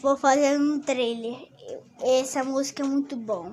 vou fazer um trailer. Essa música é muito bom.